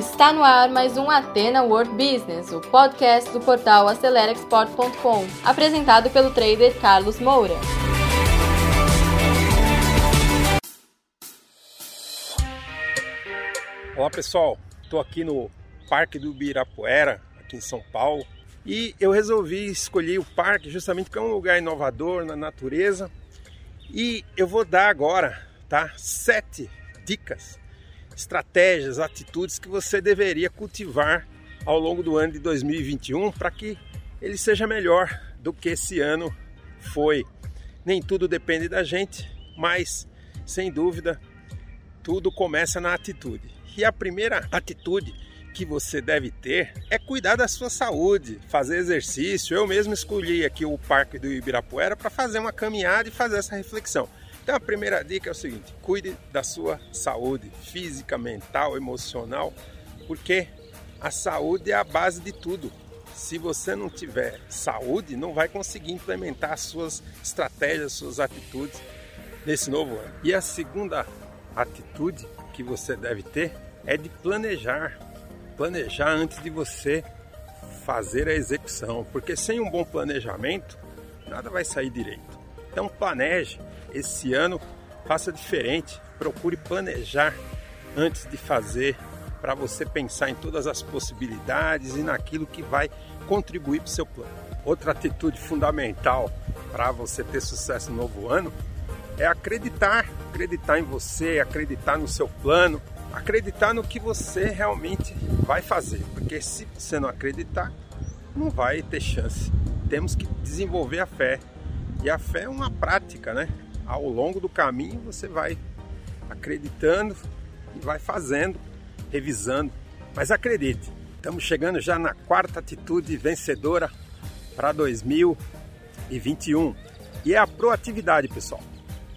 Está no ar mais um Atena World Business, o podcast do portal AceleraExport.com, apresentado pelo trader Carlos Moura. Olá pessoal, estou aqui no Parque do Ibirapuera, aqui em São Paulo, e eu resolvi escolher o parque justamente porque é um lugar inovador na natureza. E eu vou dar agora, tá? Sete dicas, estratégias, atitudes que você deveria cultivar ao longo do ano de 2021 para que ele seja melhor do que esse ano foi. Nem tudo depende da gente, mas sem dúvida tudo começa na atitude. E a primeira atitude que você deve ter é cuidar da sua saúde, fazer exercício. Eu mesmo escolhi aqui o Parque do Ibirapuera para fazer uma caminhada e fazer essa reflexão. Então a primeira dica é o seguinte: cuide da sua saúde física, mental, emocional, porque a saúde é a base de tudo. Se você não tiver saúde, não vai conseguir implementar as suas estratégias, suas atitudes nesse novo ano. E a segunda atitude que você deve ter é de planejar planejar antes de você fazer a execução, porque sem um bom planejamento nada vai sair direito. Então planeje esse ano, faça diferente, procure planejar antes de fazer para você pensar em todas as possibilidades e naquilo que vai contribuir para o seu plano. Outra atitude fundamental para você ter sucesso no novo ano é acreditar, acreditar em você, acreditar no seu plano, acreditar no que você realmente vai fazer, porque se você não acreditar, não vai ter chance. Temos que desenvolver a fé. E a fé é uma prática, né? Ao longo do caminho você vai acreditando e vai fazendo, revisando. Mas acredite, estamos chegando já na quarta atitude vencedora para 2021. E é a proatividade, pessoal.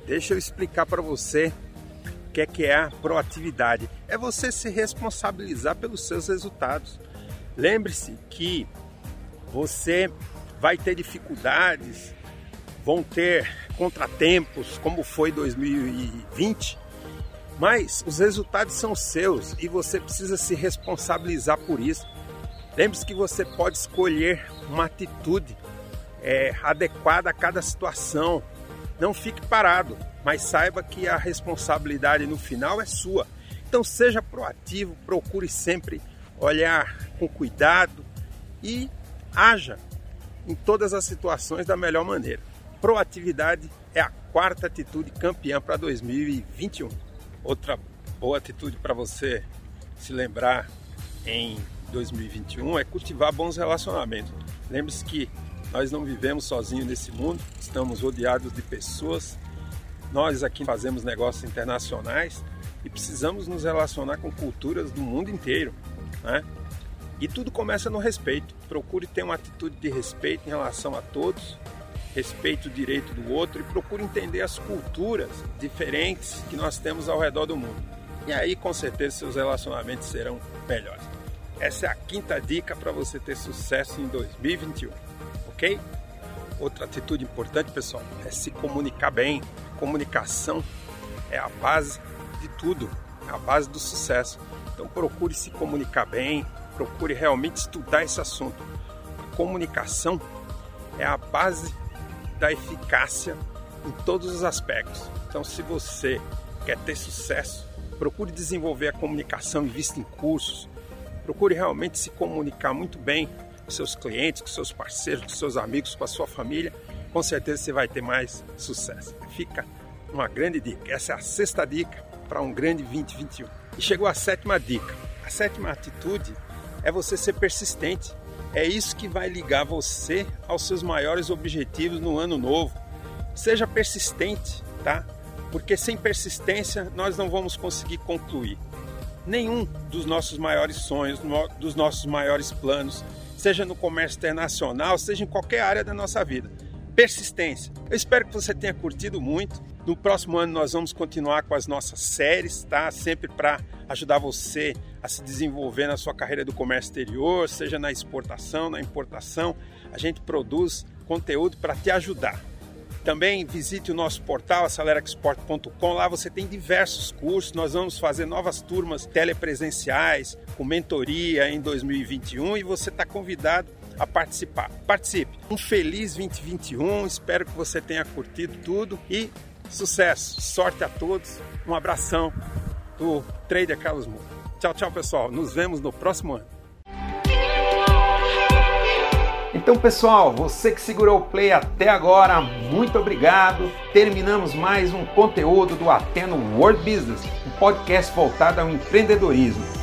Deixa eu explicar para você que é que é a proatividade? É você se responsabilizar pelos seus resultados. Lembre-se que você vai ter dificuldades, vão ter contratempos, como foi 2020, mas os resultados são seus e você precisa se responsabilizar por isso. Lembre-se que você pode escolher uma atitude é, adequada a cada situação. Não fique parado mas saiba que a responsabilidade no final é sua. Então seja proativo, procure sempre olhar com cuidado e haja em todas as situações da melhor maneira. Proatividade é a quarta atitude campeã para 2021. Outra boa atitude para você se lembrar em 2021 é cultivar bons relacionamentos. Lembre-se que nós não vivemos sozinhos nesse mundo, estamos rodeados de pessoas nós aqui fazemos negócios internacionais e precisamos nos relacionar com culturas do mundo inteiro, né? E tudo começa no respeito. Procure ter uma atitude de respeito em relação a todos, respeite o direito do outro e procure entender as culturas diferentes que nós temos ao redor do mundo. E aí, com certeza, seus relacionamentos serão melhores. Essa é a quinta dica para você ter sucesso em 2021, ok? Outra atitude importante, pessoal, é se comunicar bem, comunicação é a base de tudo, é a base do sucesso. Então procure se comunicar bem, procure realmente estudar esse assunto. A comunicação é a base da eficácia em todos os aspectos. Então se você quer ter sucesso, procure desenvolver a comunicação, invista em cursos, procure realmente se comunicar muito bem com seus clientes, com seus parceiros, com seus amigos, com a sua família com certeza você vai ter mais sucesso. Fica uma grande dica. Essa é a sexta dica para um grande 2021. E chegou a sétima dica. A sétima atitude é você ser persistente. É isso que vai ligar você aos seus maiores objetivos no ano novo. Seja persistente, tá? Porque sem persistência nós não vamos conseguir concluir nenhum dos nossos maiores sonhos, dos nossos maiores planos, seja no comércio internacional, seja em qualquer área da nossa vida persistência. Eu espero que você tenha curtido muito. No próximo ano nós vamos continuar com as nossas séries, tá? Sempre para ajudar você a se desenvolver na sua carreira do comércio exterior, seja na exportação, na importação. A gente produz conteúdo para te ajudar. Também visite o nosso portal acelerexport.com. Lá você tem diversos cursos. Nós vamos fazer novas turmas telepresenciais com mentoria em 2021 e você está convidado a participar. Participe. Um feliz 2021. Espero que você tenha curtido tudo e sucesso. Sorte a todos. Um abração do Trader Carlos Moura. Tchau, tchau, pessoal. Nos vemos no próximo ano. Então, pessoal, você que segurou o play até agora, muito obrigado. Terminamos mais um conteúdo do Ateno World Business, um podcast voltado ao empreendedorismo.